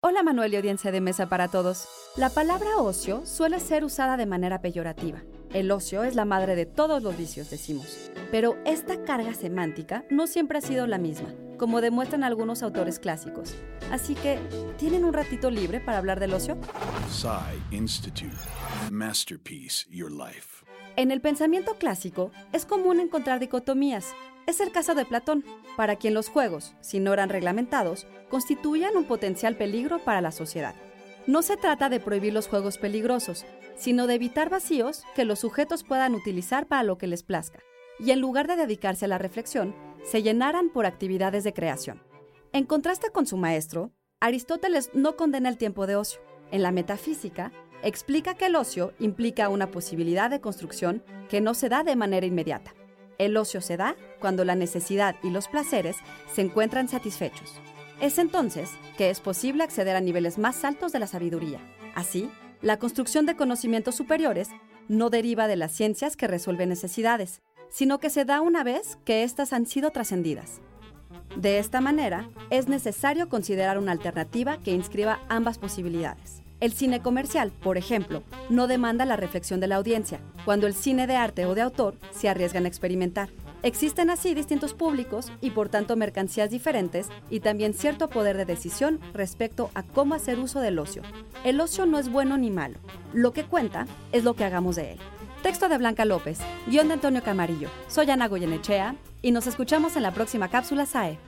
Hola Manuel y audiencia de mesa para todos. La palabra ocio suele ser usada de manera peyorativa. El ocio es la madre de todos los vicios, decimos. Pero esta carga semántica no siempre ha sido la misma, como demuestran algunos autores clásicos. Así que, ¿tienen un ratito libre para hablar del ocio? Institute. Masterpiece Your Life. En el pensamiento clásico es común encontrar dicotomías. Es el caso de Platón, para quien los juegos, si no eran reglamentados, constituían un potencial peligro para la sociedad. No se trata de prohibir los juegos peligrosos, sino de evitar vacíos que los sujetos puedan utilizar para lo que les plazca, y en lugar de dedicarse a la reflexión, se llenaran por actividades de creación. En contraste con su maestro, Aristóteles no condena el tiempo de ocio. En la metafísica, explica que el ocio implica una posibilidad de construcción que no se da de manera inmediata. El ocio se da cuando la necesidad y los placeres se encuentran satisfechos. Es entonces que es posible acceder a niveles más altos de la sabiduría. Así, la construcción de conocimientos superiores no deriva de las ciencias que resuelven necesidades, sino que se da una vez que éstas han sido trascendidas. De esta manera, es necesario considerar una alternativa que inscriba ambas posibilidades. El cine comercial, por ejemplo, no demanda la reflexión de la audiencia, cuando el cine de arte o de autor se arriesgan a experimentar. Existen así distintos públicos y por tanto mercancías diferentes y también cierto poder de decisión respecto a cómo hacer uso del ocio. El ocio no es bueno ni malo, lo que cuenta es lo que hagamos de él. Texto de Blanca López, guion de Antonio Camarillo. Soy Ana Goyenechea y nos escuchamos en la próxima cápsula SAE.